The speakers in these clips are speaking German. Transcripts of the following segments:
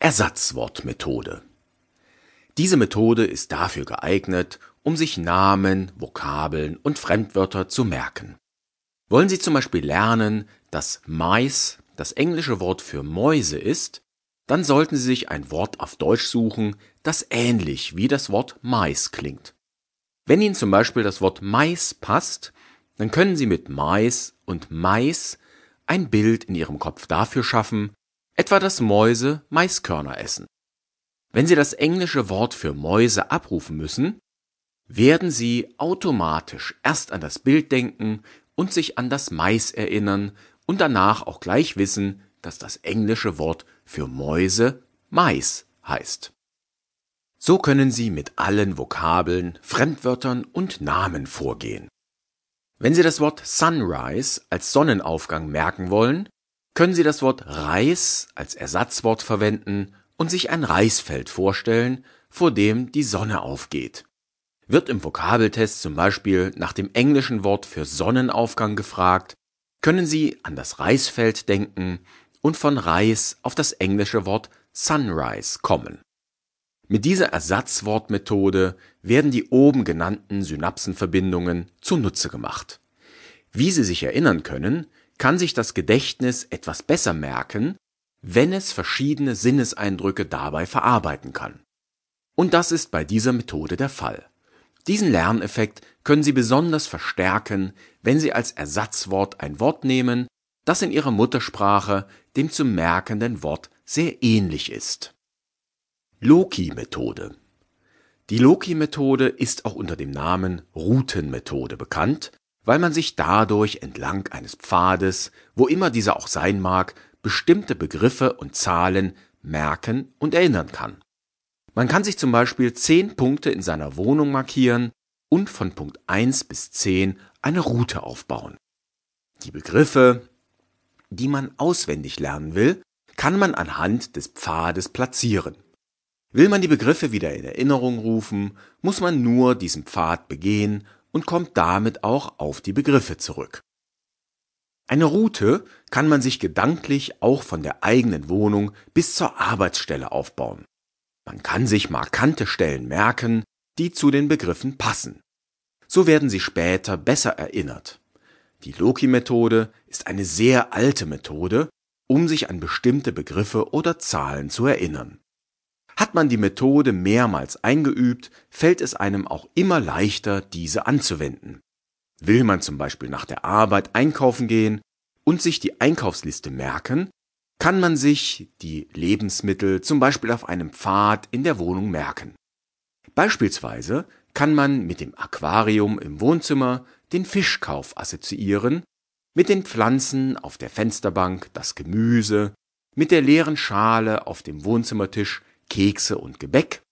Ersatzwortmethode. Diese Methode ist dafür geeignet, um sich Namen, Vokabeln und Fremdwörter zu merken. Wollen Sie zum Beispiel lernen, dass Mais das englische Wort für Mäuse ist, dann sollten Sie sich ein Wort auf Deutsch suchen, das ähnlich wie das Wort Mais klingt. Wenn Ihnen zum Beispiel das Wort Mais passt, dann können Sie mit Mais und Mais ein Bild in Ihrem Kopf dafür schaffen, etwa dass Mäuse Maiskörner essen. Wenn Sie das englische Wort für Mäuse abrufen müssen, werden Sie automatisch erst an das Bild denken und sich an das Mais erinnern und danach auch gleich wissen, dass das englische Wort für Mäuse Mais heißt. So können Sie mit allen Vokabeln, Fremdwörtern und Namen vorgehen. Wenn Sie das Wort Sunrise als Sonnenaufgang merken wollen, können Sie das Wort Reis als Ersatzwort verwenden und sich ein Reisfeld vorstellen, vor dem die Sonne aufgeht. Wird im Vokabeltest zum Beispiel nach dem englischen Wort für Sonnenaufgang gefragt, können Sie an das Reisfeld denken und von Reis auf das englische Wort Sunrise kommen. Mit dieser Ersatzwortmethode werden die oben genannten Synapsenverbindungen zunutze gemacht. Wie Sie sich erinnern können, kann sich das Gedächtnis etwas besser merken, wenn es verschiedene Sinneseindrücke dabei verarbeiten kann. Und das ist bei dieser Methode der Fall. Diesen Lerneffekt können Sie besonders verstärken, wenn Sie als Ersatzwort ein Wort nehmen, das in Ihrer Muttersprache dem zu merkenden Wort sehr ähnlich ist. Loki-Methode Die Loki-Methode ist auch unter dem Namen Routenmethode bekannt, weil man sich dadurch entlang eines Pfades, wo immer dieser auch sein mag, bestimmte Begriffe und Zahlen merken und erinnern kann. Man kann sich zum Beispiel zehn Punkte in seiner Wohnung markieren und von Punkt 1 bis 10 eine Route aufbauen. Die Begriffe, die man auswendig lernen will, kann man anhand des Pfades platzieren. Will man die Begriffe wieder in Erinnerung rufen, muss man nur diesen Pfad begehen und kommt damit auch auf die Begriffe zurück. Eine Route kann man sich gedanklich auch von der eigenen Wohnung bis zur Arbeitsstelle aufbauen. Man kann sich markante Stellen merken, die zu den Begriffen passen. So werden sie später besser erinnert. Die Loki-Methode ist eine sehr alte Methode, um sich an bestimmte Begriffe oder Zahlen zu erinnern. Hat man die Methode mehrmals eingeübt, fällt es einem auch immer leichter, diese anzuwenden. Will man zum Beispiel nach der Arbeit einkaufen gehen und sich die Einkaufsliste merken, kann man sich die Lebensmittel zum Beispiel auf einem Pfad in der Wohnung merken. Beispielsweise kann man mit dem Aquarium im Wohnzimmer den Fischkauf assoziieren, mit den Pflanzen auf der Fensterbank das Gemüse, mit der leeren Schale auf dem Wohnzimmertisch Kekse und Gebäck,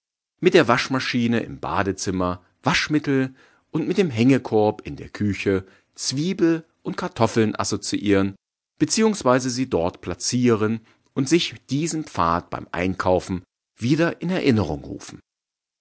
mit der Waschmaschine im Badezimmer Waschmittel und mit dem Hängekorb in der Küche Zwiebel und Kartoffeln assoziieren beziehungsweise sie dort platzieren und sich diesen Pfad beim Einkaufen wieder in Erinnerung rufen.